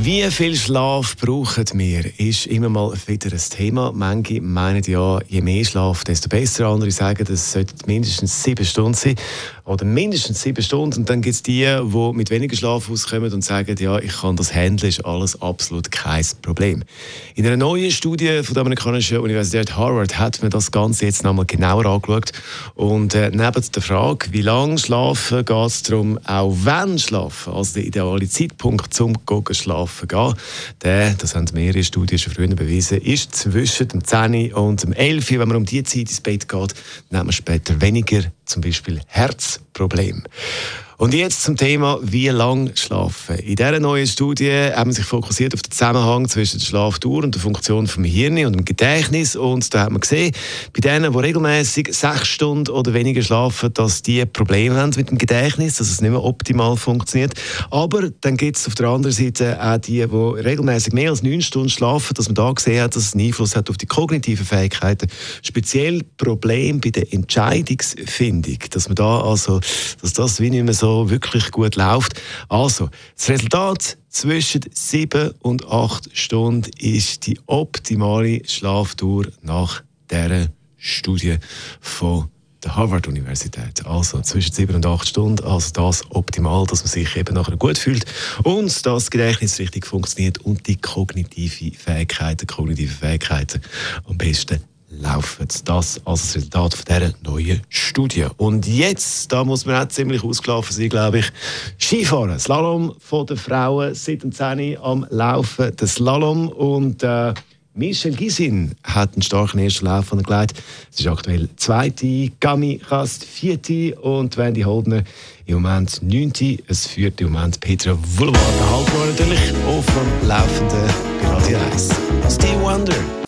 wie viel Schlaf brauchen wir, ist immer mal wieder ein Thema. Manche meinen ja, je mehr Schlaf, desto besser. Andere sagen, es sollte mindestens sieben Stunden sein. Oder mindestens sieben Stunden. Und dann gibt es die, die mit weniger Schlaf auskommen und sagen, ja, ich kann das handeln, ist alles absolut kein Problem. In einer neuen Studie von der amerikanischen Universität Harvard hat man das Ganze jetzt nochmal genauer angeschaut. Und äh, neben der Frage, wie lange schlafen, geht es darum, auch wenn schlafen, also der ideale Zeitpunkt zum Schlafen schlafen gehen. Der, das haben mehrere Studien schon früher bewiesen, ist zwischen dem 10 und dem 11 Wenn man um die Zeit ins Bett geht, hat man später weniger zum Beispiel Herzprobleme. Und jetzt zum Thema, wie lang schlafen. In dieser neuen Studie haben sich fokussiert auf den Zusammenhang zwischen der Schlafdauer und der Funktion vom Hirn und dem Gedächtnis. Und da hat man gesehen, bei denen, die regelmäßig sechs Stunden oder weniger schlafen, dass die Probleme haben mit dem Gedächtnis, dass es nicht mehr optimal funktioniert. Aber dann gibt es auf der anderen Seite auch die, die regelmäßig mehr als neun Stunden schlafen, dass man da gesehen hat, dass es einen Einfluss hat auf die kognitiven Fähigkeiten. Speziell Probleme bei der Entscheidungsfindung, dass man da also, dass das wie nicht mehr so wirklich gut läuft. Also, das Resultat zwischen sieben und acht Stunden ist die optimale Schlafdauer nach dieser Studie von der Harvard-Universität. Also zwischen sieben und acht Stunden, also das optimal, dass man sich eben nachher gut fühlt und das Gedächtnis richtig funktioniert und die kognitive Fähigkeiten, kognitive Fähigkeiten am besten laufen. Das als das Resultat von dieser neuen Studie. Und jetzt, da muss man auch ziemlich ausgelaufen sein, glaube ich, Skifahren. Slalom von den Frauen seit dem 10 am Laufen. Der Slalom und äh, Michel Gisin hat einen starken ersten Lauf gelegt. Es ist aktuell zweite, Gami Kast vierte und Wendy Holdner im Moment neunte. Es führt im Moment Petra der Halbjahr natürlich auf dem laufenden Radio 1. Steve Wonder.